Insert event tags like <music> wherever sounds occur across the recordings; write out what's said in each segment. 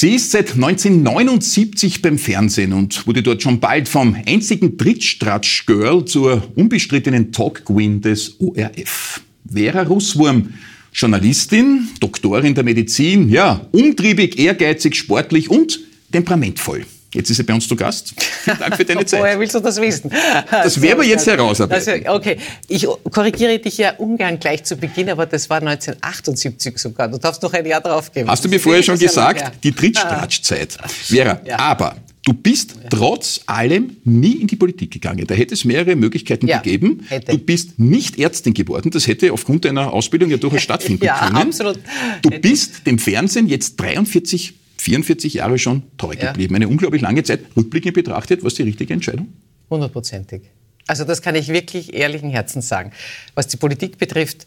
Sie ist seit 1979 beim Fernsehen und wurde dort schon bald vom einzigen Drittstratsch-Girl zur unbestrittenen Talk-Queen des ORF. Vera Russwurm, Journalistin, Doktorin der Medizin, ja, umtriebig, ehrgeizig, sportlich und temperamentvoll. Jetzt ist sie bei uns zu Gast. Vielen Dank für deine <laughs> Zeit. Woher willst du das wissen? Das <laughs> werden wir jetzt herausarbeiten. Also, okay, ich korrigiere dich ja ungern gleich zu Beginn, aber das war 1978 sogar. Du darfst noch ein Jahr draufgeben. Hast du mir vorher schon gesagt, die Drittstratschzeit. Vera, ja. aber Du bist trotz allem nie in die Politik gegangen. Da hätte es mehrere Möglichkeiten ja, gegeben. Hätte. Du bist nicht Ärztin geworden. Das hätte aufgrund deiner Ausbildung ja durchaus <laughs> stattfinden ja, können. Absolut. Du bist dem Fernsehen jetzt 43 44 Jahre schon treu geblieben. Ja. Eine unglaublich lange Zeit. Rückblickend betrachtet, was die richtige Entscheidung? Hundertprozentig. Also das kann ich wirklich ehrlichen Herzens sagen. Was die Politik betrifft,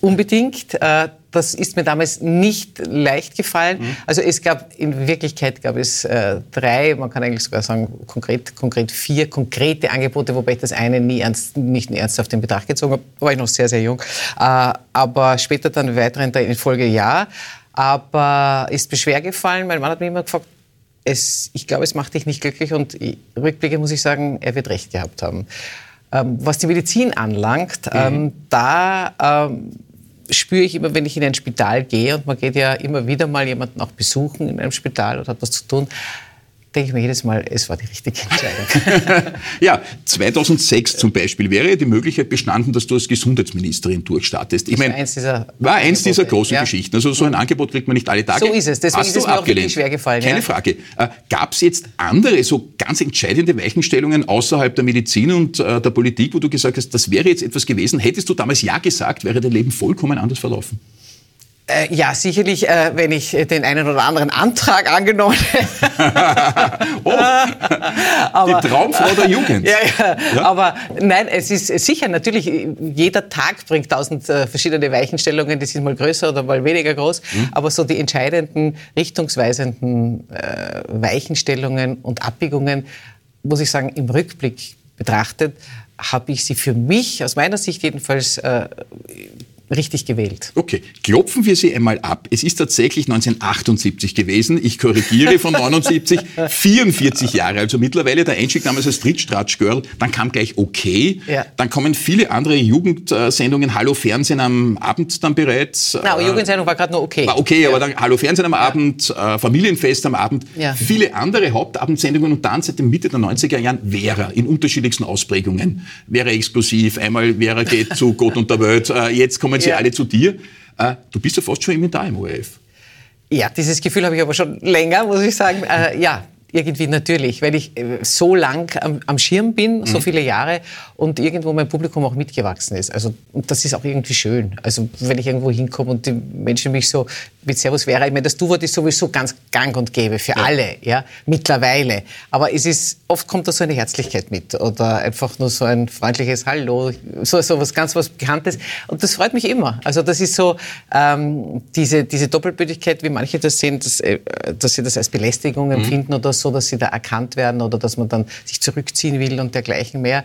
Unbedingt. Äh, das ist mir damals nicht leicht gefallen. Mhm. Also es gab, in Wirklichkeit gab es äh, drei, man kann eigentlich sogar sagen konkret, konkret vier konkrete Angebote, wobei ich das eine nie ernst, nicht ernsthaft in Betracht gezogen habe. Da war ich noch sehr, sehr jung. Äh, aber später dann weiter in Folge ja aber ist mir schwer gefallen. Mein Mann hat mir immer gefragt, es, ich glaube, es macht dich nicht glücklich und rückblicke muss ich sagen, er wird recht gehabt haben. Ähm, was die Medizin anlangt, mhm. ähm, da ähm, spüre ich immer, wenn ich in ein Spital gehe und man geht ja immer wieder mal jemanden auch besuchen in einem Spital und hat was zu tun, denke ich mir jedes Mal, es war die richtige Entscheidung. <laughs> ja, 2006 zum Beispiel wäre die Möglichkeit bestanden, dass du als Gesundheitsministerin durchstartest. Ich meine, eins dieser war eins dieser großen ja. Geschichten. Also so ein Angebot kriegt man nicht alle Tage. So ist es. Deswegen Hast ist es mir abgelehnt. auch schwer gefallen. Keine ja. Frage. Äh, Gab es jetzt andere, so ganz entscheidende Weichenstellungen außerhalb der Medizin und äh, der Politik, wo du gesagt hast, das wäre jetzt etwas gewesen? Hättest du damals Ja gesagt, wäre dein Leben vollkommen anders verlaufen? Äh, ja, sicherlich, äh, wenn ich den einen oder anderen Antrag angenommen hätte. <laughs> oh, <laughs> aber, die Traumfrau der Jugend. Ja, ja, ja, Aber nein, es ist sicher, natürlich, jeder Tag bringt tausend äh, verschiedene Weichenstellungen, die sind mal größer oder mal weniger groß. Mhm. Aber so die entscheidenden, richtungsweisenden äh, Weichenstellungen und Abbiegungen, muss ich sagen, im Rückblick betrachtet, habe ich sie für mich, aus meiner Sicht jedenfalls, äh, richtig gewählt. Okay, klopfen wir sie einmal ab. Es ist tatsächlich 1978 gewesen. Ich korrigiere von 79, 44 <laughs> Jahre. Also mittlerweile der Einstieg damals als Drittstratsch-Girl. Dann kam gleich Okay. Ja. Dann kommen viele andere Jugendsendungen. Hallo Fernsehen am Abend dann bereits. Na, aber Jugendsendung war gerade nur Okay. War okay, ja. aber dann Hallo Fernsehen am Abend, äh, Familienfest am Abend. Ja. Viele andere Hauptabendsendungen und dann seit der Mitte der 90er Jahren Vera in unterschiedlichsten Ausprägungen. Vera exklusiv, einmal Vera geht zu Gott und der Welt. Äh, jetzt kommen sie ja. alle zu dir. Äh, du bist ja fast schon immer da im ORF. Ja, dieses Gefühl habe ich aber schon länger, muss ich sagen. Äh, ja, irgendwie natürlich, weil ich äh, so lang am, am Schirm bin, mhm. so viele Jahre und irgendwo mein Publikum auch mitgewachsen ist. Also und das ist auch irgendwie schön. Also wenn ich irgendwo hinkomme und die Menschen mich so mit Servus wäre, ich meine, das Du-Wort ist sowieso ganz gang und gäbe für ja. alle, ja, mittlerweile. Aber es ist, oft kommt da so eine Herzlichkeit mit oder einfach nur so ein freundliches Hallo, so, so was ganz was Bekanntes. Und das freut mich immer. Also das ist so ähm, diese, diese Doppelbödigkeit, wie manche das sehen, dass, äh, dass sie das als Belästigung mhm. empfinden oder so, dass sie da erkannt werden oder dass man dann sich zurückziehen will und dergleichen mehr.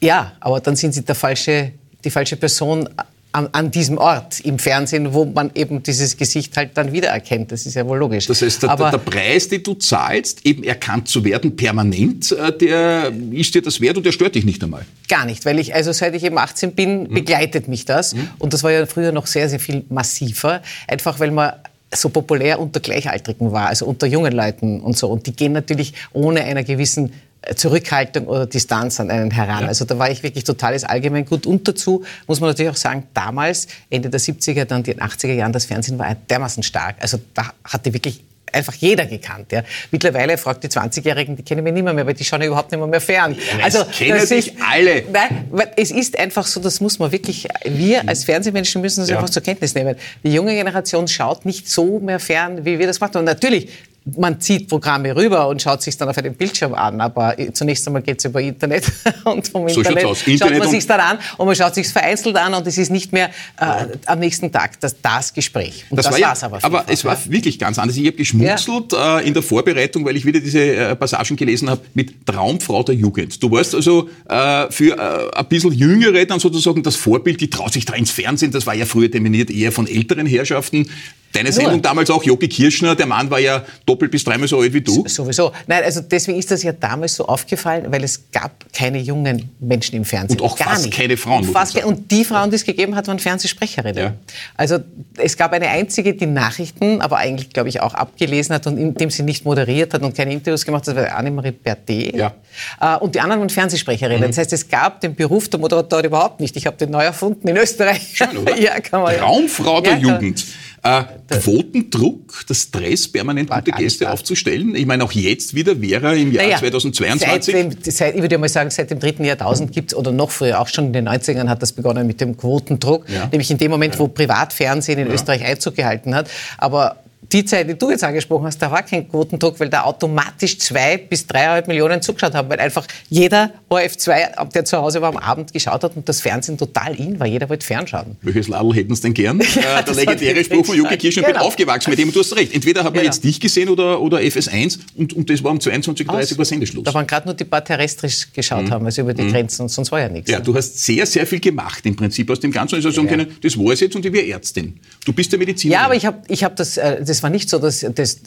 Ja, aber dann sind sie der falsche, die falsche Person an, an, diesem Ort im Fernsehen, wo man eben dieses Gesicht halt dann wiedererkennt. Das ist ja wohl logisch. Das heißt, der, Aber der Preis, den du zahlst, eben erkannt zu werden permanent, äh, der ist dir das wert und der stört dich nicht einmal? Gar nicht, weil ich, also seit ich eben 18 bin, mhm. begleitet mich das. Mhm. Und das war ja früher noch sehr, sehr viel massiver. Einfach weil man so populär unter Gleichaltrigen war, also unter jungen Leuten und so. Und die gehen natürlich ohne einer gewissen Zurückhaltung oder Distanz an einen heran. Ja. Also da war ich wirklich totales Allgemeingut. Und dazu muss man natürlich auch sagen, damals, Ende der 70er, dann die 80er Jahren, das Fernsehen war dermaßen stark. Also da hatte wirklich einfach jeder gekannt. Ja. Mittlerweile fragt die 20-Jährigen, die kennen mich nicht mehr, mehr, weil die schauen ja überhaupt nicht mehr, mehr fern. Ja, also kennen sich alle. Nein, es ist einfach so, das muss man wirklich, wir als Fernsehmenschen müssen das ja. einfach zur Kenntnis nehmen. Die junge Generation schaut nicht so mehr fern, wie wir das machen. Und natürlich man zieht Programme rüber und schaut sich dann auf einem Bildschirm an, aber zunächst einmal geht es über Internet <laughs> und vom so Internet, Internet schaut man sich dann an und man schaut sich vereinzelt an und es ist nicht mehr äh, am nächsten Tag das, das Gespräch. Und das, das war ja, aber. Aber es war wirklich ganz anders. Ich habe geschmunzelt ja. äh, in der Vorbereitung, weil ich wieder diese äh, Passagen gelesen habe mit Traumfrau der Jugend. Du warst also äh, für äh, ein bisschen Jüngere dann sozusagen das Vorbild, die traut sich da ins Fernsehen. Das war ja früher dominiert eher von älteren Herrschaften. Deine Sendung Nur, damals auch, Jogi Kirschner, der Mann war ja doppelt bis dreimal so alt wie du. Sowieso. Nein, also deswegen ist das ja damals so aufgefallen, weil es gab keine jungen Menschen im Fernsehen. Und auch Gar fast nicht. keine Frauen. Und, fast, und die Frauen, die es gegeben hat, waren Fernsehsprecherinnen. Ja. Also es gab eine einzige, die Nachrichten, aber eigentlich, glaube ich, auch abgelesen hat und indem sie nicht moderiert hat und keine Interviews gemacht hat, das war Annemarie Berthet. Ja. Äh, und die anderen waren Fernsehsprecherinnen. Mhm. Das heißt, es gab den Beruf der Moderatorin überhaupt nicht. Ich habe den neu erfunden in Österreich. Schön, oder? <laughs> ja, kann man, Traumfrau der ja, Jugend. Äh, Quotendruck, der Stress, permanent gute Gäste aufzustellen. Ich meine, auch jetzt wieder wäre im Jahr naja, 2022. Seit, seit, ich würde mal sagen, seit dem dritten Jahrtausend gibt es, oder noch früher, auch schon in den 90ern hat das begonnen mit dem Quotendruck. Ja. Nämlich in dem Moment, wo Privatfernsehen in ja. Österreich Einzug gehalten hat. Aber die Zeit, die du jetzt angesprochen hast, da war kein Quotendruck, weil da automatisch zwei bis dreieinhalb Millionen zugeschaut haben, weil einfach jeder ORF2, der zu Hause war, am Abend geschaut hat und das Fernsehen total in war. Jeder wollte fernschauen. Welches Ladl hätten Sie denn gern? Ja, <laughs> äh, der legendäre Spruch von Juki Kirsch, ich genau. bin aufgewachsen mit dem, du hast recht. Entweder hat man genau. jetzt dich gesehen oder, oder FS1 und, und das war um 22.30 Uhr war Sendeschluss. Da waren gerade nur die paar terrestrisch geschaut mhm. haben, also über die mhm. Grenzen, sonst war ja nichts. Ja, du hast sehr, sehr viel gemacht im Prinzip aus dem Ganzen. Also sagen ja. können, das war es jetzt und ich wäre Ärztin. Du bist der Mediziner. Ja, aber ich habe ich hab das, äh, das war nicht so, dass das,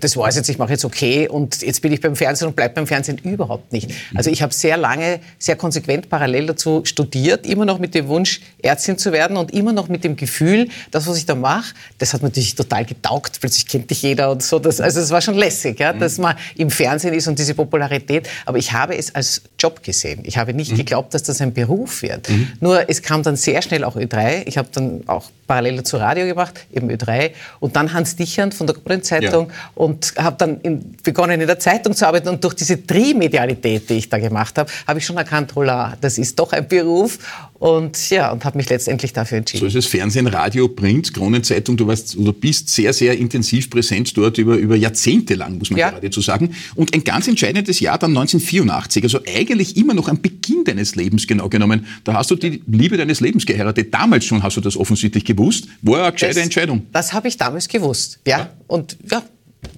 das war es jetzt, ich mache jetzt okay und jetzt bin ich beim Fernsehen und bleibe beim Fernsehen überhaupt nicht. Also ich habe sehr lange, sehr konsequent parallel dazu studiert, immer noch mit dem Wunsch, Ärztin zu werden und immer noch mit dem Gefühl, das, was ich da mache, das hat natürlich total getaugt. Plötzlich kennt dich jeder und so. Das, also es war schon lässig, ja, dass man im Fernsehen ist und diese Popularität. Aber ich habe es als Job gesehen. Ich habe nicht mhm. geglaubt, dass das ein Beruf wird. Mhm. Nur es kam dann sehr schnell auch Ö3. Ich habe dann auch parallel dazu Radio gemacht, eben Ö3. Und dann Hans Dichern von der Kronenzeitung ja. und habe dann in, begonnen in der Zeitung zu arbeiten. Und durch diese Trimedialität, die ich da gemacht habe, habe ich schon erkannt, hola, das ist doch ein Beruf. Und ja, und habe mich letztendlich dafür entschieden. So ist es Fernsehen, Radio, Print, Kronenzeitung. Du, warst, du bist sehr, sehr intensiv präsent dort über, über Jahrzehnte lang, muss man ja. geradezu sagen. Und ein ganz entscheidendes Jahr dann 1984, also eigentlich immer noch am Beginn deines Lebens genau genommen. Da hast du die Liebe deines Lebens geheiratet. Damals schon hast du das offensichtlich gewusst. War eine gescheite das, Entscheidung. Das habe ich damals gewusst, ja. ja. Und ja,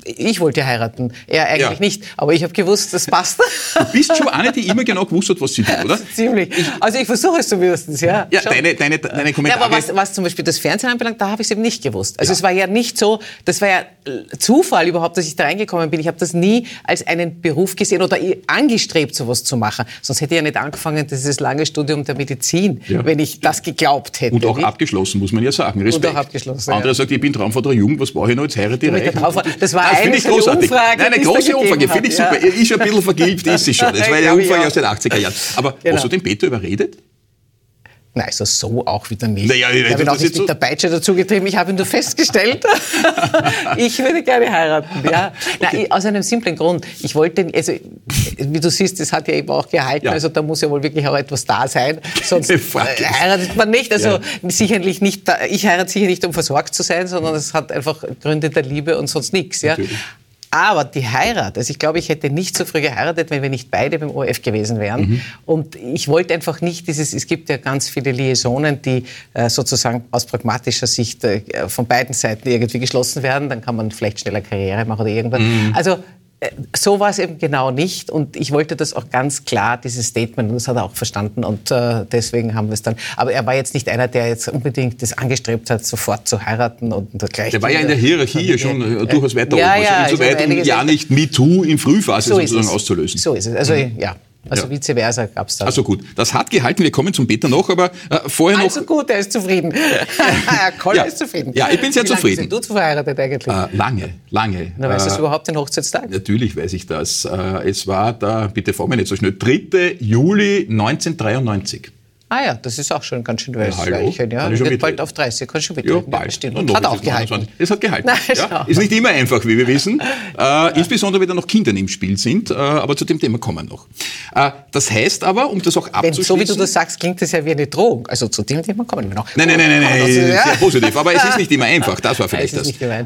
ich wollte heiraten, er eigentlich ja. nicht. Aber ich habe gewusst, das passt. Du bist schon eine, die immer genau gewusst hat, was sie tut, oder? <laughs> Ziemlich. Also ich versuche es zumindest, ja. Ja, deine, deine, deine Kommentare. Ja, aber was, was zum Beispiel das Fernsehen anbelangt, da habe ich es eben nicht gewusst. Also ja. es war ja nicht so, das war ja Zufall überhaupt, dass ich da reingekommen bin. Ich habe das nie als einen Beruf gesehen oder angestrebt, sowas zu machen. Sonst hätte ich ja nicht angefangen, dieses lange Studium der Medizin, ja. wenn ich das geglaubt hätte. Und auch nicht? abgeschlossen, muss man ja sagen. Respekt. Und auch abgeschlossen, Andere ja. sagt, ich bin Traumvater der Jugend, was brauche ich noch, jetzt heirate. Das war das eine ich großartig. Umfrage, Nein, eine große Umfrage, finde ich super. Ja. Ist ein bisschen <laughs> vergilbt, ist sie schon. Das war eine Umfrage aus den 80er Jahren. Aber genau. hast du den Peter überredet? Nein, also so auch wieder nicht. Naja, ich habe ihn auch nicht mit der Peitsche dazugetrieben. Ich habe ihn nur festgestellt, <laughs> ich würde gerne heiraten. Ja. Okay. Nein, aus einem simplen Grund. Ich wollte, also, wie du siehst, das hat ja eben auch gehalten. Ja. Also da muss ja wohl wirklich auch etwas da sein. Sonst <laughs> äh, heiratet man nicht. Also ja. sicherlich nicht, ich heirate sicher nicht, um versorgt zu sein, sondern es hat einfach Gründe der Liebe und sonst nichts. Ja. Aber die Heirat, also ich glaube, ich hätte nicht so früh geheiratet, wenn wir nicht beide beim ORF gewesen wären. Mhm. Und ich wollte einfach nicht dieses, es gibt ja ganz viele Liaisons, die äh, sozusagen aus pragmatischer Sicht äh, von beiden Seiten irgendwie geschlossen werden. Dann kann man vielleicht schneller Karriere machen oder irgendwas. Mhm. Also so war es eben genau nicht. Und ich wollte das auch ganz klar, dieses Statement, und das hat er auch verstanden. Und äh, deswegen haben wir es dann. Aber er war jetzt nicht einer, der jetzt unbedingt das angestrebt hat, sofort zu heiraten und gleich. Der war ja in der Hierarchie ja schon äh, durchaus weiter ja, oben. Also ja, insoweit, also um ja nicht MeToo in Frühphase so sozusagen auszulösen. So ist es. Also, mhm. ja. Also ja. vice versa gab es da. Also gut, das hat gehalten. Wir kommen zum Peter noch, aber äh, vorher noch. Also gut, er ist zufrieden. <laughs> Koll ja. ist zufrieden. Ja, ich bin sehr Wie zufrieden. Lange sind du verheiratet eigentlich? Äh, lange, lange. Na, weißt du äh, überhaupt den Hochzeitstag? Natürlich weiß ich das. Äh, es war da, bitte vor mir nicht so schnell, 3. Juli 1993. Ah ja, das ist auch schon ganz schön weiß. Ja, ja. Wird bald auf 30, kann schon mitreden. Ja, bald. Stimmt. Und hat auch gehalten. Es hat gehalten. <laughs> Nein, ja. Ist nicht immer einfach, wie wir wissen. <laughs> Äh, insbesondere, wenn da noch Kinder im Spiel sind. Äh, aber zu dem Thema kommen wir noch. Äh, das heißt aber, um das auch abzuschließen... Wenn, so wie du das sagst, klingt das ja wie eine Drohung. Also zu dem Thema kommen wir noch. Nein, nein, nein, nein, nein <laughs> sehr positiv. Aber es ist nicht immer einfach. Das war vielleicht das. Äh,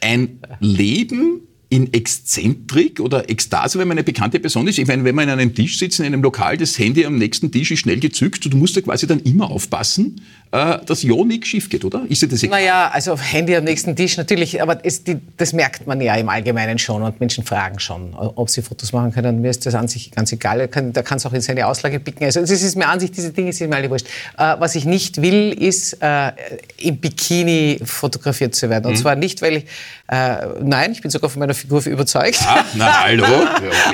ein Leben in Exzentrik oder Ekstase, wenn man eine bekannte Person ist. Ich meine, wenn man an einem Tisch sitzt, in einem Lokal, das Handy am nächsten Tisch ist schnell gezückt, du musst ja quasi dann immer aufpassen, äh, dass ja nichts schief geht, oder? Ist dir das egal? Naja, also Handy am nächsten Tisch natürlich, aber es, die, das merkt man ja im Allgemeinen schon und Menschen fragen schon, ob sie Fotos machen können. Mir ist das an sich ganz egal. Kann, da kann es auch in seine Auslage picken. Also es ist mir an sich, diese Dinge sind mir alle wurscht. Äh, was ich nicht will, ist äh, im Bikini fotografiert zu werden. Und mhm. zwar nicht, weil ich, äh, nein, ich bin sogar von meiner Figur überzeugt. Ah, na <laughs> hallo,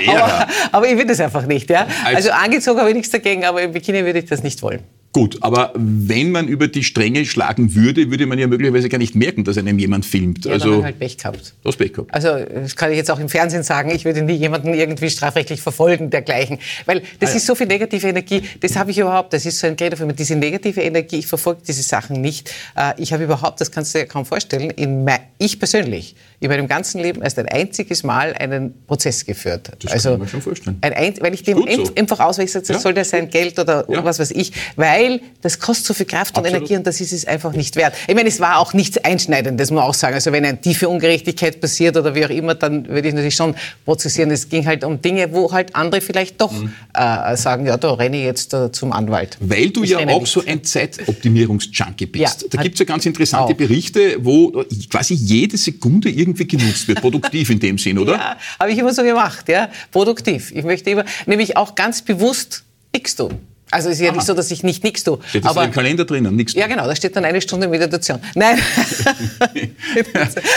ja, aber, aber, ich will das einfach nicht. Ja? Also angezogen habe ich nichts dagegen, aber im Bikini würde ich das nicht wollen. Gut, aber wenn man über die Stränge schlagen würde, würde man ja möglicherweise gar nicht merken, dass einem jemand filmt. Ja, also dann halt Pech gehabt. Du hast Pech gehabt. Also das kann ich jetzt auch im Fernsehen sagen, ich würde nie jemanden irgendwie strafrechtlich verfolgen, dergleichen. Weil das ja. ist so viel negative Energie, das habe ich überhaupt, das ist so ein Gerät für mich, diese negative Energie, ich verfolge diese Sachen nicht. Äh, ich habe überhaupt, das kannst du dir kaum vorstellen, in mein, ich persönlich, in meinem ganzen Leben erst ein einziges Mal einen Prozess geführt. Das also, kann man schon vorstellen. Ein, weil ich dem so. einfach auswechsel, ja. soll der sein Geld oder ja. was weiß ich, weil weil das kostet so viel Kraft und Absolut. Energie und das ist es einfach nicht wert. Ich meine, es war auch nichts Einschneidendes, muss man auch sagen. Also wenn eine tiefe Ungerechtigkeit passiert oder wie auch immer, dann würde ich natürlich schon prozessieren. Es ging halt um Dinge, wo halt andere vielleicht doch mhm. äh, sagen, ja, da renne ich jetzt äh, zum Anwalt. Weil du ich ja auch nicht. so ein Zeitoptimierungsjunkie bist. Ja, da gibt es ja ganz interessante auch. Berichte, wo quasi jede Sekunde irgendwie genutzt wird, produktiv in dem Sinn, oder? Ja, habe ich immer so gemacht, ja, produktiv. Ich möchte immer, nämlich auch ganz bewusst nichts tun. Also es ist ja Aha. nicht so, dass ich nicht nichts tue. Steht das aber, im Kalender drinnen, nichts Ja, genau, da steht dann eine Stunde Meditation. Nein, <laughs>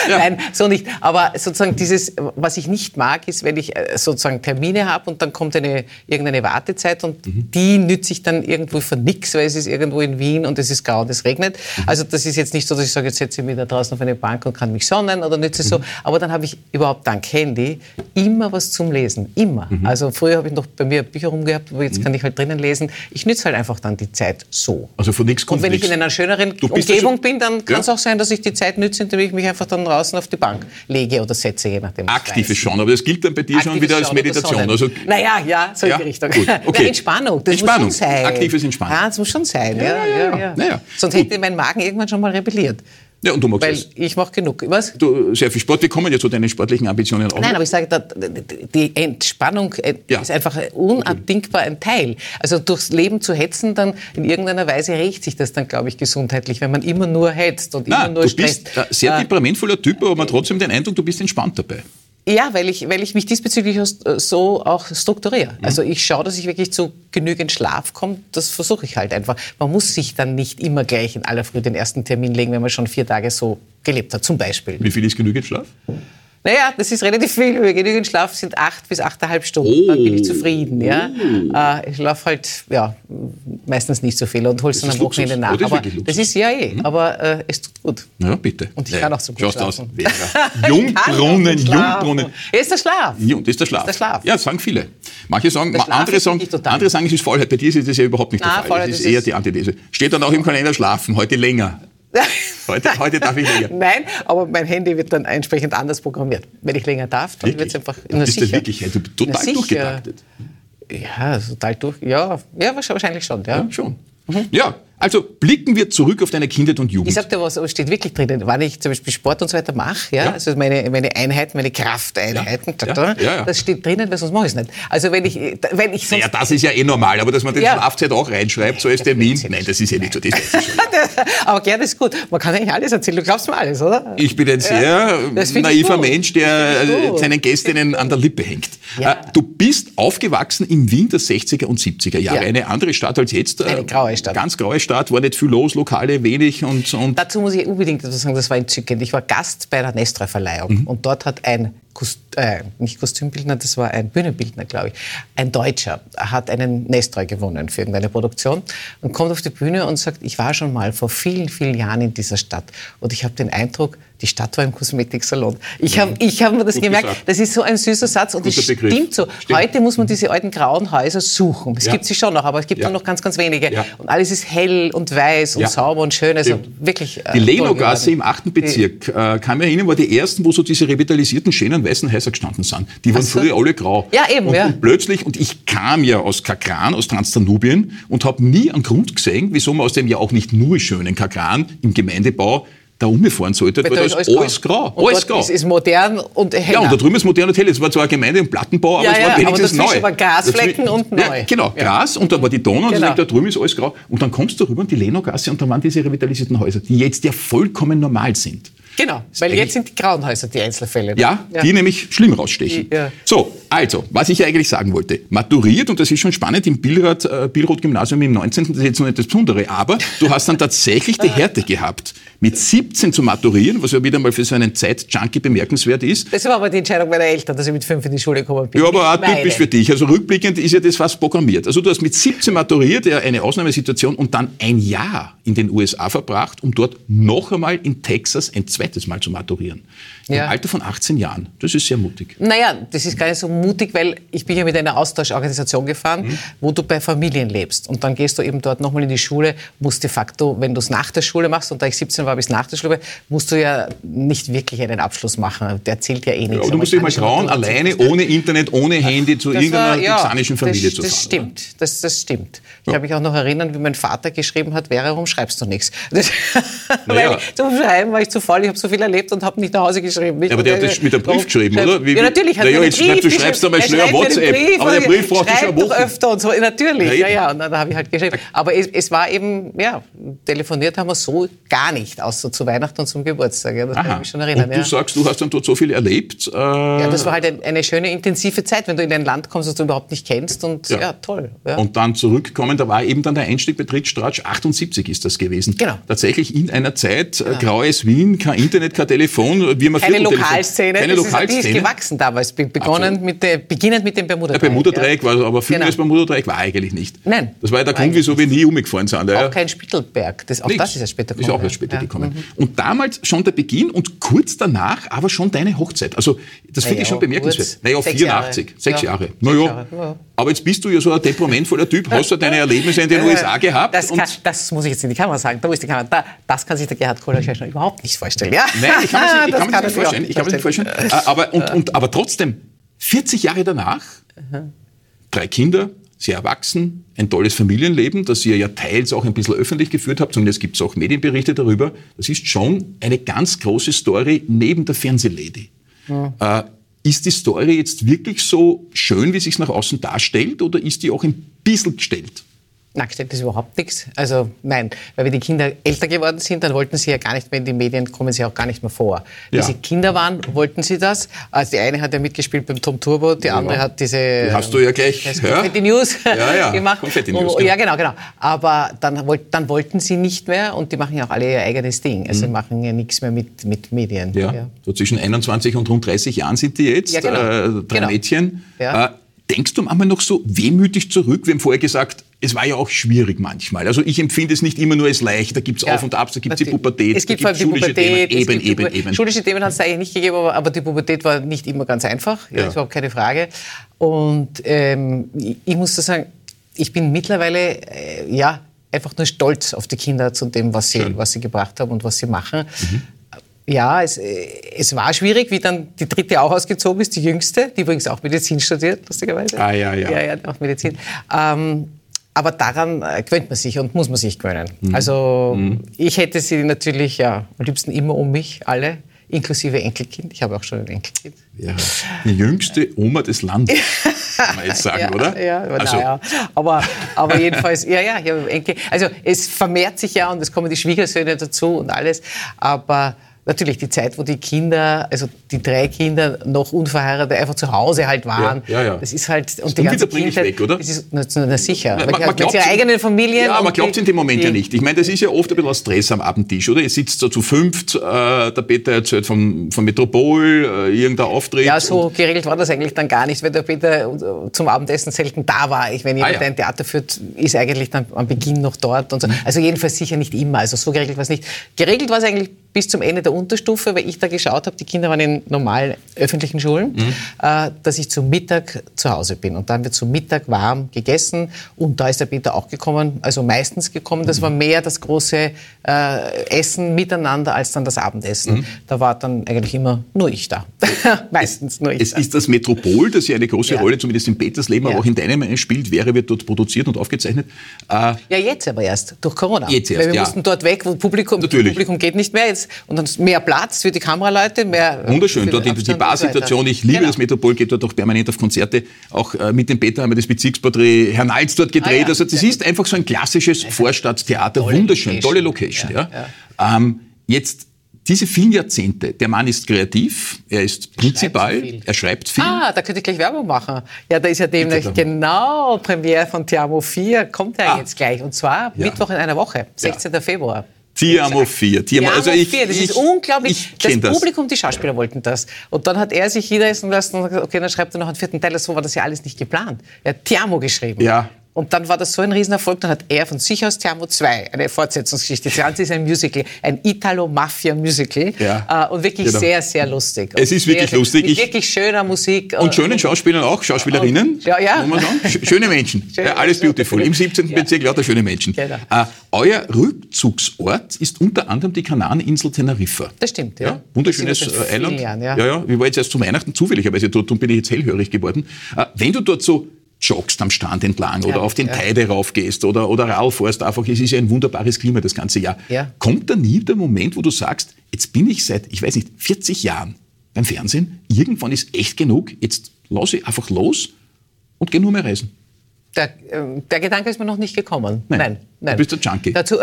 ja. nein, so nicht. Aber sozusagen dieses, was ich nicht mag, ist, wenn ich äh, sozusagen Termine habe und dann kommt eine, irgendeine Wartezeit und mhm. die nütze ich dann irgendwo für nichts, weil es ist irgendwo in Wien und es ist grau und es regnet. Mhm. Also das ist jetzt nicht so, dass ich sage, jetzt setze ich mich da draußen auf eine Bank und kann mich sonnen oder nütze mhm. so. Aber dann habe ich überhaupt dank Handy immer was zum Lesen. Immer. Mhm. Also früher habe ich noch bei mir Bücher rumgehabt, wo jetzt mhm. kann ich halt drinnen lesen ich nütze halt einfach dann die Zeit so. Also von nichts kommt Und wenn nichts. ich in einer schöneren Umgebung bin, dann kann es ja. auch sein, dass ich die Zeit nütze, indem ich mich einfach dann draußen auf die Bank lege oder setze, je nachdem. Aktives schon, aber das gilt dann bei dir Aktives schon wieder als Meditation. Also, naja, ja, so ja? in die Richtung. Gut. <laughs> Okay. Na, Entspannung, das Entspannung. muss schon sein. Aktives Entspannen. Ja, das muss schon sein. Ja, ja, ja. ja. Sonst Gut. hätte mein Magen irgendwann schon mal rebelliert. Ja, und du magst Weil es. ich mache genug. Was? Du, sehr viel Sport. Wir kommen ja zu deinen sportlichen Ambitionen auch. Nein, aber ich sage, die Entspannung äh, ja. ist einfach unabdingbar ein Teil. Also durchs Leben zu hetzen, dann in irgendeiner Weise rächt sich das dann, glaube ich, gesundheitlich, wenn man immer nur hetzt und Nein, immer nur du stresst. bist sehr äh, temperamentvoller Typ, aber man hat trotzdem den Eindruck, du bist entspannt dabei. Ja, weil ich, weil ich mich diesbezüglich äh, so auch strukturiere. Mhm. Also ich schaue, dass ich wirklich zu genügend Schlaf komme. Das versuche ich halt einfach. Man muss sich dann nicht immer gleich in aller Früh den ersten Termin legen, wenn man schon vier Tage so gelebt hat, zum Beispiel. Wie viel ist genügend Schlaf? Naja, das ist relativ viel. Wenn genügend Schlaf sind acht bis achteinhalb Stunden. Oh. Dann bin ich zufrieden. Ja? Oh. Ich schlafe halt ja, meistens nicht so viel und hol's dann am Wochenende nach. Das aber das ist ja eh, mhm. aber äh, es tut gut. Ja, bitte. Und ich ja, kann auch so gut Schaust schlafen. aus. Jungbrunnen, Jungbrunnen. Ist der Schlaf. Ja, das ist der Schlaf. Ist der Schlaf. Ja, das sagen viele. Manche sagen, andere sagen, andere sagen, es ist Faulheit. Bei dir ist das ja überhaupt nicht Na, der Fall. Das ist eher die Antithese. Steht dann auch im Kalender schlafen, heute länger. <laughs> Heute, heute darf ich länger. Nein, aber mein Handy wird dann entsprechend anders programmiert. Wenn ich länger darf, dann wird es einfach in der Ist das wirklich also total durchgetaktet? Ja, total durch. Ja, ja wahrscheinlich schon. Ja, ja schon. Mhm. Ja, also blicken wir zurück auf deine Kindheit und Jugend. Ich sag dir was, steht wirklich drin. Wenn ich zum Beispiel Sport und so weiter mache, ja, ja. also meine, meine Einheiten, meine Krafteinheiten, ja. Ja. das steht drinnen, weil sonst mache ich es nicht. Also wenn ich, wenn ich sonst Ja, das ist ja eh normal, aber dass man den Schlafzeit auch reinschreibt, so als Termin, nein, das ist ja nicht so. Das <laughs> aber gerne ist gut. Man kann eigentlich alles erzählen. Du glaubst mir alles, oder? Ich bin ein sehr naiver Mensch, der äh, seinen Gästinnen an der Lippe hängt. Äh, du bist aufgewachsen in Wien der 60er und 70er Jahre. Eine andere Stadt als jetzt. Eine graue Stadt. Ganz graue Stadt, war nicht viel los, Lokale wenig. Und, und Dazu muss ich unbedingt etwas sagen, das war entzückend. Ich war Gast bei der Nestroy-Verleihung mhm. und dort hat ein Kost, äh, nicht Kostümbildner, das war ein Bühnenbildner, glaube ich. Ein Deutscher hat einen Nestroy gewonnen für irgendeine Produktion und kommt auf die Bühne und sagt, ich war schon mal vor vielen, vielen Jahren in dieser Stadt und ich habe den Eindruck, die Stadt war im Kosmetiksalon. Ich habe ich hab mir das Gut gemerkt. Gesagt. Das ist so ein süßer Satz und es stimmt so. Stimmt. Heute muss man diese alten grauen Häuser suchen. Es ja. gibt sie schon noch, aber es gibt ja. nur noch ganz, ganz wenige. Ja. Und alles ist hell und weiß und sauber und schön. Also wirklich. Äh, die Lenogasse im 8. Bezirk, äh, kann mich erinnern, war die ersten, wo so diese revitalisierten, schönen weißen Häuser gestanden sind. Die waren so. früher alle grau. Ja, eben. Und, ja. und plötzlich, und ich kam ja aus Kakran, aus Transdanubien und habe nie einen Grund gesehen, wieso man aus dem ja auch nicht nur schönen Kakran im Gemeindebau da umfahren sollte, weil, weil da ist alles, alles grau. Und alles grau. Ist, ist modern und heller. Ja, und da drüben ist modern und hell. Es war zwar eine Gemeinde im Plattenbau, aber ja, es war ja, wenigstens aber neu. war Grasflecken und neu. Ja, genau, Gras und da war die Donau genau. und da drüben ist alles grau. Und dann kommst du rüber in die Lenogasse und da waren diese revitalisierten Häuser, die jetzt ja vollkommen normal sind. Genau, weil jetzt sind die grauen Häuser die Einzelfälle. Ja, ja, die nämlich schlimm rausstechen. Ja. So, also, was ich eigentlich sagen wollte. Maturiert, und das ist schon spannend, im Billrad, äh, Billroth-Gymnasium im 19., das ist jetzt noch nicht das Besondere, aber du hast dann tatsächlich die <laughs> Härte gehabt, mit 17 zu maturieren, was ja wieder mal für so einen Zeit-Junkie bemerkenswert ist. Das war aber die Entscheidung meiner Eltern, dass ich mit 5 in die Schule gekommen bin. Ja, aber auch typisch für dich. Also rückblickend ist ja das fast programmiert. Also du hast mit 17 maturiert, ja eine Ausnahmesituation, und dann ein Jahr in den USA verbracht, um dort noch einmal in Texas ein zweites Mal zu maturieren. Im ja. Alter von 18 Jahren. Das ist sehr mutig. Naja, das ist gar nicht so mutig, weil ich bin ja mit einer Austauschorganisation gefahren, mhm. wo du bei Familien lebst. Und dann gehst du eben dort nochmal in die Schule, musst de facto, wenn du es nach der Schule machst, und da ich 17 war bis nach der Schule, musst du ja nicht wirklich einen Abschluss machen. Der zählt ja eh nichts. Ja, du musst dich mal trauen, alleine, ohne Internet, ohne Handy zu das irgendeiner war, ja, texanischen Familie das, zu fahren. Das stimmt, das, das stimmt. Ich ja. habe mich auch noch erinnern, wie mein Vater geschrieben hat, Vera, warum schreibst du nichts? <laughs> Naja. zum Schreiben war ich zu faul, ich habe so viel erlebt und habe nicht nach Hause geschrieben. Ja, aber der hat das mit einem Brief geschrieben, oder? Wie, ja, natürlich. Hat ja, jetzt Brief, du schreibst einmal schnell WhatsApp. Brief, aber der Brief braucht schon eine Woche. öfter und so. Natürlich, ja, ja. Und dann habe ich halt geschrieben. Aber es, es, war eben, ja, telefoniert haben wir so gar nicht, außer zu Weihnachten und zum Geburtstag. Ja, das Aha. kann ich mich schon erinnern. Und du ja. sagst, du hast dann dort so viel erlebt. Äh ja, das war halt eine, schöne, intensive Zeit, wenn du in ein Land kommst, das du überhaupt nicht kennst. Und ja, toll. Und dann zurückkommen, da war eben dann der Einstieg bei Trittstratsch, 78 ist das gewesen. Genau. Tatsächlich in einer Zeit, äh, graues Wien, kein Internet, kein Telefon, wie man Keine Lokalszene. Keine Lokalszene. Ist, die ist gewachsen damals, begonnen mit der, beginnend mit dem Bermuda-Dreieck. Der Bermuda-Dreieck ja. war, aber viel genau. Bermuda-Dreieck war eigentlich nicht. Nein. Das war ja der Grund, wieso wir nie umgefahren sind. Auch kein Spittelberg. Das, auch Nichts. das ist ja später gekommen. Ist auch erst später gekommen. Mhm. Und damals schon der Beginn und kurz danach aber schon deine Hochzeit. Also das finde ich schon bemerkenswert. Naja, 84, Jahre. sechs Jahre. Naja, aber jetzt bist du ja so ein temperamentvoller Typ, hast du deine Erlebnisse in den USA gehabt? Das, kann, das, muss ich jetzt in die Kamera sagen. Da ist die Kamera. Da, das kann sich der Gerhard Kohler überhaupt nicht vorstellen. Ja? Nein, ich kann mir <laughs> das, nicht vorstellen. Ich kann mir nicht vorstellen. Äh, aber, und, und, aber trotzdem, 40 Jahre danach, drei Kinder, sehr erwachsen, ein tolles Familienleben, das ihr ja teils auch ein bisschen öffentlich geführt habt, zumindest gibt es auch Medienberichte darüber. Das ist schon eine ganz große Story neben der Fernsehlady. Ja. Äh, ist die Story jetzt wirklich so schön, wie sich nach außen darstellt, oder ist die auch ein bisschen gestellt? Na, gestellt ist überhaupt nichts. Also nein, weil wir die Kinder älter geworden sind, dann wollten sie ja gar nicht mehr in die Medien, kommen sie auch gar nicht mehr vor. Ja. Wie sie Kinder waren, wollten sie das. Also die eine hat ja mitgespielt beim Tom Turbo, die ja. andere hat diese... Die hast du ja gleich ja? Confetti News ja, ja. <laughs> gemacht. Confetti News, oh, Ja, genau, genau. Aber dann, dann wollten sie nicht mehr und die machen ja auch alle ihr eigenes Ding. Also mhm. machen ja nichts mehr mit, mit Medien. Ja. So zwischen 21 und rund 30 Jahren sind die jetzt, ja, genau. äh, drei genau. Mädchen. Ja. Äh, denkst du manchmal noch so wehmütig zurück? Wir haben vorher gesagt, es war ja auch schwierig manchmal. Also ich empfinde es nicht immer nur als leicht. Da gibt es ja. Auf und Abs, da gibt es die Pubertät, es gibt, es gibt schulische Pubertät, Themen. Eben, eben, eben. Schulische Themen hat es eigentlich nicht gegeben, aber, aber, die Pubertät war nicht immer ganz einfach. Ja, ja. ist überhaupt keine Frage. Und ähm, ich, muss sagen, ich bin mittlerweile, äh, ja, einfach nur stolz auf die Kinder zu dem, was sie, was sie gebracht haben und was sie machen. Mhm. Ja, es, äh, es war schwierig, wie dann die dritte auch ausgezogen ist, die jüngste, die übrigens auch Medizin studiert, lustigerweise. Ah, ja, ja. Ja, ja, auch Medizin. Ähm, aber daran äh, gewöhnt man sich und muss man sich gewöhnen. Mhm. Also mhm. ich hätte sie natürlich ja, am liebsten immer um mich, alle, inklusive Enkelkind. Ich habe auch schon ein Enkelkind. Ja, die jüngste Oma des Landes, kann man jetzt sagen, <laughs> ja, oder? Ja, also. ja. Aber, aber jedenfalls, ja, ja, ich habe Enkel. Also es vermehrt sich ja und es kommen die Schwiegersöhne dazu und alles. Aber natürlich die Zeit, wo die Kinder, also die drei Kinder noch unverheiratet einfach zu Hause halt waren. Ja, ja, ja. Das ist halt und die ganze Kindheit, weg, oder? Das ist na, na sicher. Man, man, man mit ihrer eigenen Familie. Ja, man glaubt es in dem Moment die, ja nicht. Ich meine, das ist ja oft ein bisschen Stress am Abendtisch, oder? Ihr sitzt so zu fünft, äh, der Peter erzählt vom, vom Metropol, äh, irgendein Auftritt. Ja, so geregelt war das eigentlich dann gar nicht, weil der Peter äh, zum Abendessen selten da war. Ich, wenn jemand ah, ja. ein Theater führt, ist eigentlich dann am Beginn noch dort und so. Mhm. Also jedenfalls sicher nicht immer. Also so geregelt war es nicht. Geregelt war es eigentlich bis zum Ende der Unterstufe, weil ich da geschaut habe, die Kinder waren in normalen öffentlichen Schulen, mhm. äh, dass ich zum Mittag zu Hause bin. Und dann wird zum Mittag warm gegessen und da ist der Peter auch gekommen, also meistens gekommen. Das war mehr das große äh, Essen miteinander als dann das Abendessen. Mhm. Da war dann eigentlich immer nur ich da. <laughs> meistens nur ich Es da. ist das Metropol, das ja eine große ja. Rolle zumindest in Peters Leben, ja. aber auch in deinem spielt. Wäre wird dort produziert und aufgezeichnet. Äh, ja, jetzt aber erst, durch Corona. Jetzt erst, Weil wir ja. mussten dort weg, wo Publikum, Publikum geht nicht mehr. Jetzt Und dann mehr Platz für die Kameraleute, mehr. Wunderschön, dort die, Abstand die Barsituation. Ich liebe Genau. das Metropol, geht dort auch permanent auf Konzerte. Auch äh, mit dem Peter haben wir das Bezirksporträt Herr Nalz dort gedreht. Ah, ja. Also das Sehr ist einfach so ein klassisches Vorstadttheater. Tolle Wunderschön, Location. tolle Location. Ja, Ja, Ähm, jetzt diese vielen Jahrzehnte, der Mann ist kreativ, er ist Prinzipal, er schreibt viel. Ah, da könnte ich gleich Werbung machen. Ja, da ist ja demnächst genau Premiere von Tiamo 4, kommt ja Ah. jetzt gleich. Und zwar Ja. Mittwoch in einer Woche, 16. Februar. Tiamo 4. Tiamo, also ich, 4, das ich, ist unglaublich. Das das. Publikum, die Schauspieler wollten das. Und dann hat er sich hinreißen lassen und gesagt, okay, dann schreibt er noch einen vierten Teil. So war das ja alles nicht geplant. Er hat Tiamo geschrieben. Ja. Und dann war das so ein Riesenerfolg, dann hat er von sich aus Tiamo 2, eine Fortsetzungsgeschichte. Das Ganze ist ein Musical, ein Italo-Mafia-Musical. Ja. Äh, Und wirklich Genau. sehr, sehr lustig. Es ist wirklich sehr, lustig. Mit Ich- wirklich schöner Musik. Und schönen Schauspielern auch, Schauspielerinnen, Ja, ja. Schöne Menschen. <laughs> Schöne ja, alles beautiful. Im 17. Ja. Bezirk lauter schöne Menschen. Genau. Äh, euer Rückzugsort ist unter anderem die Kanareninsel Teneriffa. Das stimmt, ja. Ja, wunderschönes äh, Eiland. vielen Jahren, ja. ja, ja. Ich war jetzt erst zu Weihnachten zufälligerweise dort und bin ich jetzt hellhörig geworden. Äh, wenn du dort so joggst am Strand entlang oder Ja, auf den ja. Teide raufgehst oder, oder fährst, einfach, es ist ja ein wunderbares Klima das ganze Jahr. Ja. Kommt da nie der Moment, wo du sagst, jetzt bin ich seit, ich weiß nicht, 40 Jahren beim Fernsehen, irgendwann ist echt genug, jetzt lasse ich einfach los und gehe nur mehr reisen. Der, ähm, der Gedanke ist mir noch nicht gekommen. Nein. Nein, nein. Du bist ein Junkie. Dazu,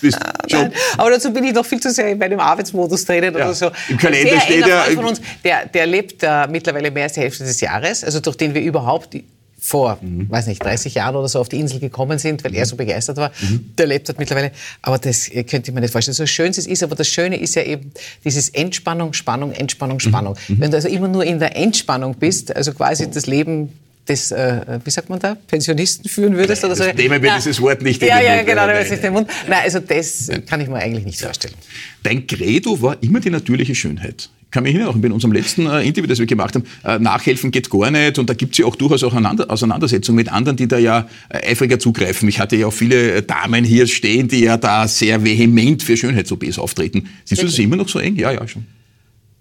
bist nein, aber dazu bin ich noch viel zu sehr in meinem Arbeitsmodus drinnen Ja. oder so. Im Kalender steht ja- Freund von uns, der, der lebt äh, mittlerweile mehr als die Hälfte des Jahres, also durch den wir überhaupt vor, Mhm. weiß nicht, 30 Jahren oder so auf die Insel gekommen sind, weil er so begeistert war. Der lebt dort mittlerweile. Aber das äh, könnte ich mir nicht vorstellen. So schön es ist, aber das Schöne ist ja eben dieses Entspannung, Spannung, Entspannung, Spannung. Mhm. Wenn du also immer nur in der Entspannung bist, also quasi das Leben des, äh, wie sagt man da, Pensionisten führen würdest oder so. nehmen wir dieses Wort nicht in ja, den ja, Mund. genau, Nein, nein. nicht in den Mund. Nein, also das kann ich mir eigentlich nicht vorstellen. Dein Credo war immer die natürliche Schönheit. Ich kann mich erinnern, auch in unserem letzten äh, Interview, das wir gemacht haben, äh, nachhelfen geht gar nicht und da gibt es ja auch durchaus auch Auseinander Auseinandersetzungen mit anderen, die da ja äh, eifriger zugreifen. Ich hatte ja auch viele äh, Damen hier stehen, die ja da sehr vehement für Schönheits-OPs auftreten. Siehst du das immer noch so eng? Ja, ja, schon.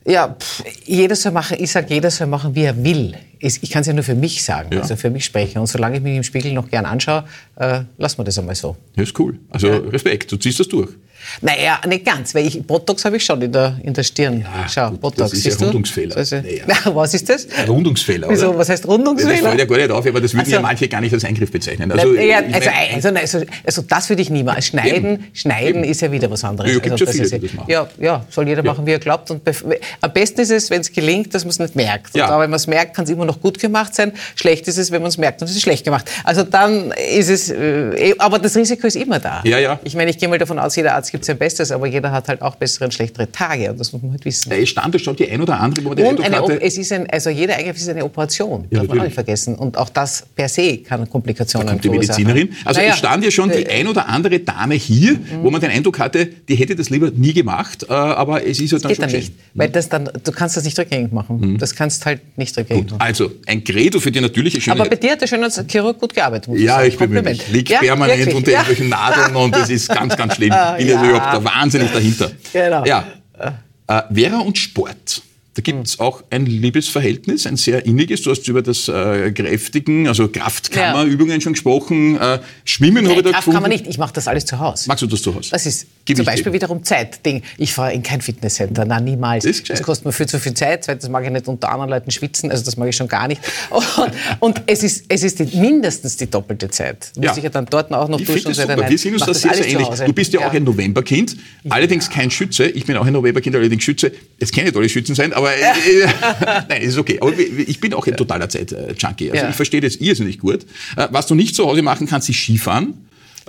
Ja, pff, jeder soll machen, ich sage, jeder soll machen, wie er will. Es- Ich kann es ja nur für mich sagen, Ja. also für mich sprechen. Und solange ich mich im Spiegel noch gern anschaue, äh, lassen wir das einmal so. Ja, ist cool. Also Respekt, du ziehst das durch. Naja, nicht ganz, weil ich, Botox habe ich schon in der, in der Stirn. Schau, gut, Botox, das ist ja siehst du? Rundungsfehler. Also, Naja. Na, <laughs> was ist das? Ein Rundungsfehler, Wieso, oder? was heißt Das Rundungsfehler? fällt ja gar nicht auf, aber das würden Also- ja manche gar nicht als Eingriff bezeichnen. Also, ja, also, also, also, also das würde ich niemals. Schneiden, Eben. schneiden Eben. ist ja wieder was anderes. Ja, also, ja viele, ist das. Ja, ja, soll jeder machen, wie er glaubt. Und am besten ist es, wenn es gelingt, dass man es nicht merkt. Ja. Und aber wenn man es merkt, kann es immer noch gut gemacht sein. Schlecht ist es, wenn man es merkt und es ist schlecht gemacht. Also dann ist es, äh, eh- aber das Risiko ist immer da. Ja, ja. Ich meine, ich gehe mal davon aus, jeder Arzt gibt sein Bestes, aber jeder hat halt auch bessere und schlechtere Tage. Und das muss man halt wissen. es stand da schon die ein oder andere, wo man Und eine, hatte, es ist ein, also jeder Eingriff ist eine Operation, Ja, darf man auch nicht vergessen. Und auch das per se kann Komplikationen kommt die. Medizinerin. Also Naja, es stand ja schon die äh, ein oder andere Dame hier, wo man den Eindruck hatte, die hätte das lieber nie gemacht, äh, aber es ist ja dann geht schon dann nicht. Weil das dann, du kannst das nicht rückgängig machen. Das kannst halt nicht rückgängig machen. Also ein Credo für die natürliche Schönheit. Aber bei dir hat der Schönheitschirurg gut gearbeitet, muss ja, ich mich. Kompliment. Liegt Ja, permanent wirklich. unter Ja. irgendwelchen Nadeln und das ist ganz, ganz schlimm. <laughs> Bin ja. Ja. überhaupt da wahnsinnig dahinter. Genau. Ja. Äh, Vera und Sport. Da gibt es auch ein Liebesverhältnis, ein sehr inniges. Du hast über das äh, Kräftigen, also Kraftkammerübungen schon gesprochen. Äh, Schwimmen habe ich da Kraft gefunden. kann man nicht. Ich mache das alles zu Hause. Magst du das zu Hause? Das ist Gib zum Beispiel dir. wiederum Zeit-Ding. Ich fahre in kein Fitnesscenter, nein, niemals. Das. Das kostet mir viel zu viel Zeit. Zweitens mag ich nicht unter anderen Leuten schwitzen, also das mag ich schon gar nicht. Und, und es ist, es ist die, mindestens die doppelte Zeit. Muss Ja. ich ja dann dort auch noch Ich duschen das super. Nein, Wir sind uns da das sehr, sehr ähnlich. Du bist ja, auch ein Novemberkind, allerdings kein Schütze. Ich bin auch ein Novemberkind, allerdings Schütze. Es können nicht alle Schützen sein, aber äh, <laughs> nein, ist okay. Aber ich bin auch ein totaler Zeit-Junkie. Also Ja. ich verstehe das irrsinnig gut. Äh, Was du nicht zu Hause machen kannst, ist Skifahren.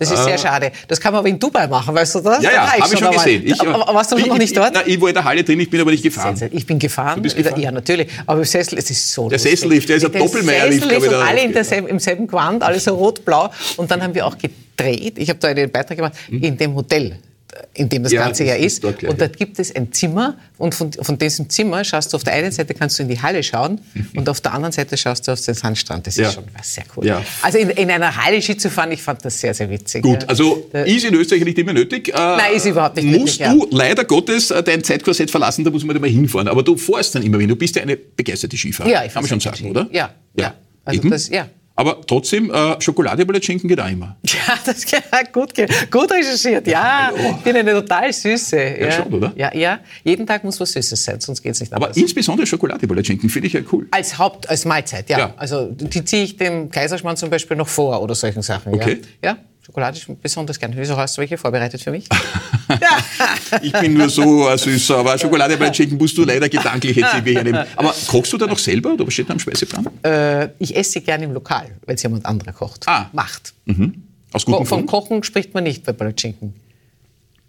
Das ist sehr schade. Das kann man aber in Dubai machen, weißt du das? Ja, ja, habe ich schon gesehen. Ich, aber, aber warst du bin- noch nicht dort? Ich, na, ich war in der Halle drin, ich bin aber nicht gefahren. Ich bin gefahren. bist gefahren? Ja, natürlich. Aber im Sessel, es ist so Der. Sessellift, der ist ein Der Doppelmeierlift, Sessellift glaub ich, und alle in derselben, im selben Gewand, alle so rot-blau. Und dann haben wir auch gedreht. Ich habe da einen Beitrag gemacht in dem Hotel in dem das Ja, Ganze das ja ist ist. gleich, und ja. dort gibt es ein Zimmer und von, von diesem Zimmer schaust du auf der einen Seite kannst du in die Halle schauen <laughs> und auf der anderen Seite schaust du auf den Sandstrand. Das Ja. ist schon was sehr cool. Ja. Also in, in einer Halle Ski zu fahren, ich fand das sehr, sehr witzig. Gut, ja. also Da- ist in Österreich nicht immer nötig. Äh, Nein, ist überhaupt nicht Musst nötig, du leider Gottes äh, dein Zeitkorsett verlassen, da muss man mal hinfahren. Aber du fährst dann immer wieder. Du bist ja eine begeisterte Skifahrer. Ja, ich Kann man schon sagen, oder? Ja, ja. Also Eben. das- ja. Aber trotzdem, äh, Schokoladepalatschinken geht auch immer. <laughs> Ja, das geht gut, gut recherchiert. Ja, ich bin eine total süße. Ja, ja schon, oder? Ja, ja, jeden Tag muss was Süßes sein, sonst geht es nicht anders. Aber insbesondere Schokoladepalatschinken finde ich ja cool. Als Haupt, als Mahlzeit, ja. ja. Also die ziehe ich dem Kaiserschmarrn zum Beispiel noch vor oder solchen Sachen. Okay. Ja. ja. Schokolade ist besonders gern. Wieso hast du welche vorbereitet für mich? <laughs> <laughs> ich bin nur so ein Süßer, aber Schokolade bei Chicken musst du leider gedanklich jetzt irgendwie hernehmen. Aber kochst du da noch selber oder was steht da am Speiseplan? Äh, ich esse gerne im Lokal, wenn es jemand anderer kocht. Ah. Macht. Mhm. Aus gutem Von Kochen spricht man nicht bei Palatschinken.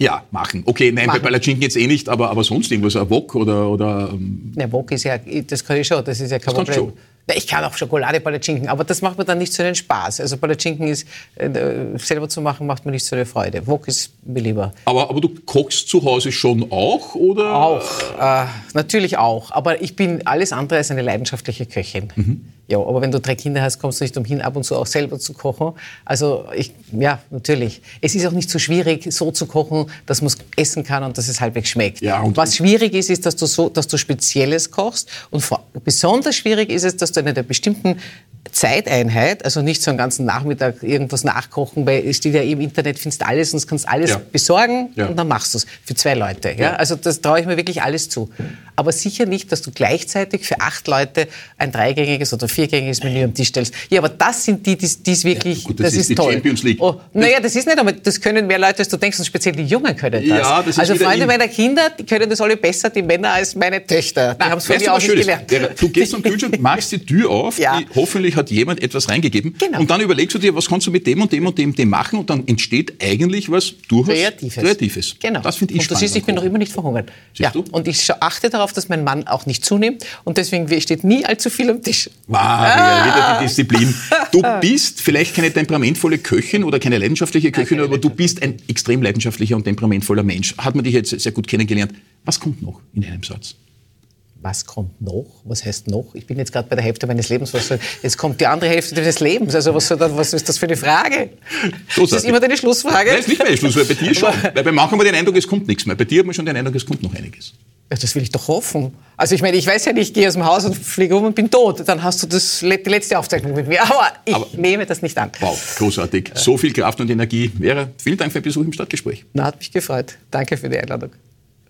Ja, machen. Okay, nein, machen. bei Palatschinken jetzt eh nicht, aber, aber sonst irgendwas, ein Wok oder... oder ähm ne, Wok ist ja, das kann ich schon, das ist ja kein das Problem. Ich kann auch Schokolade Palatschinken, aber das macht mir dann nicht so den Spaß. Also Palatschinken ist äh, selber zu machen, macht mir nicht so eine Freude. Wok ist mir lieber. Aber, aber du kochst zu Hause schon auch, oder? Auch, äh, natürlich auch. Aber ich bin alles andere als eine leidenschaftliche Köchin. Mhm. Ja, aber wenn du drei Kinder hast, kommst du nicht umhin, ab und zu auch selber zu kochen. Also ich, ja, natürlich. Es ist auch nicht so schwierig, so zu kochen, dass man es essen kann und dass es halbwegs schmeckt. Ja, und Was schwierig ist, ist, dass du so, dass du Spezielles kochst. Und vor, besonders schwierig ist es, dass du in einer bestimmten Zeiteinheit, also nicht so einen ganzen Nachmittag irgendwas nachkochen, weil es steht ja im Internet, findest alles und kannst alles ja. besorgen ja. und dann machst du es für zwei Leute. Ja? Also das traue ich mir wirklich alles zu. Aber sicher nicht, dass du gleichzeitig für acht Leute ein dreigängiges oder viergängiges Menü am Tisch stellst. Ja, aber das sind die, die es wirklich, gut, das, das, ist, ist toll. Champions League. Oh, naja, das ist nicht, aber das können mehr Leute, als du denkst, und speziell die Jungen können das. Ja, das also Freunde meiner Kinder, die können das alle besser, die Männer, als meine Töchter. Die haben es von mir auch nicht gelernt. Du gehst am Kühlschrank, machst die Tür auf, <laughs> die, hoffentlich hat jemand etwas reingegeben. Genau. Und dann überlegst du dir, was kannst du mit dem und dem und dem, dem machen und dann entsteht eigentlich was durchaus Kreatives. Kreatives. Genau. Das finde ich und du siehst, ich bin noch immer nicht verhungert. Siehst ja. Du? Und ich achte darauf, dass mein Mann auch nicht zunimmt und deswegen steht nie allzu viel am Tisch. Wow, ah. wieder die Disziplin. <laughs> Du bist vielleicht keine temperamentvolle Köchin oder keine leidenschaftliche Köchin, Nein, aber du bist ein extrem leidenschaftlicher und temperamentvoller Mensch. Hat man dich jetzt sehr gut kennengelernt. Was kommt noch in einem Satz? Was kommt noch? Was heißt noch? Ich bin jetzt gerade bei der Hälfte meines Lebens. Was soll, jetzt kommt die andere Hälfte des Lebens. Also was, soll was ist das für eine Frage? So ist das immer deine Schlussfrage? Nein, ist nicht meine Schlussfrage. Bei dir schon. Weil bei manchen haben wir den Eindruck, es kommt nichts mehr. Bei dir hat man schon den Eindruck, es kommt noch einiges. Ja, das will ich doch hoffen. Also ich meine, ich weiß ja nicht, ich gehe aus dem Haus und fliege um und bin tot. Dann hast du das, die letzte Aufzeichnung mit mir. Aber ich Aber, nehme das nicht an. Wow, großartig. So viel Kraft und Energie. Vera, vielen Dank für den Besuch im Stadtgespräch. Na, hat mich gefreut. Danke für die Einladung.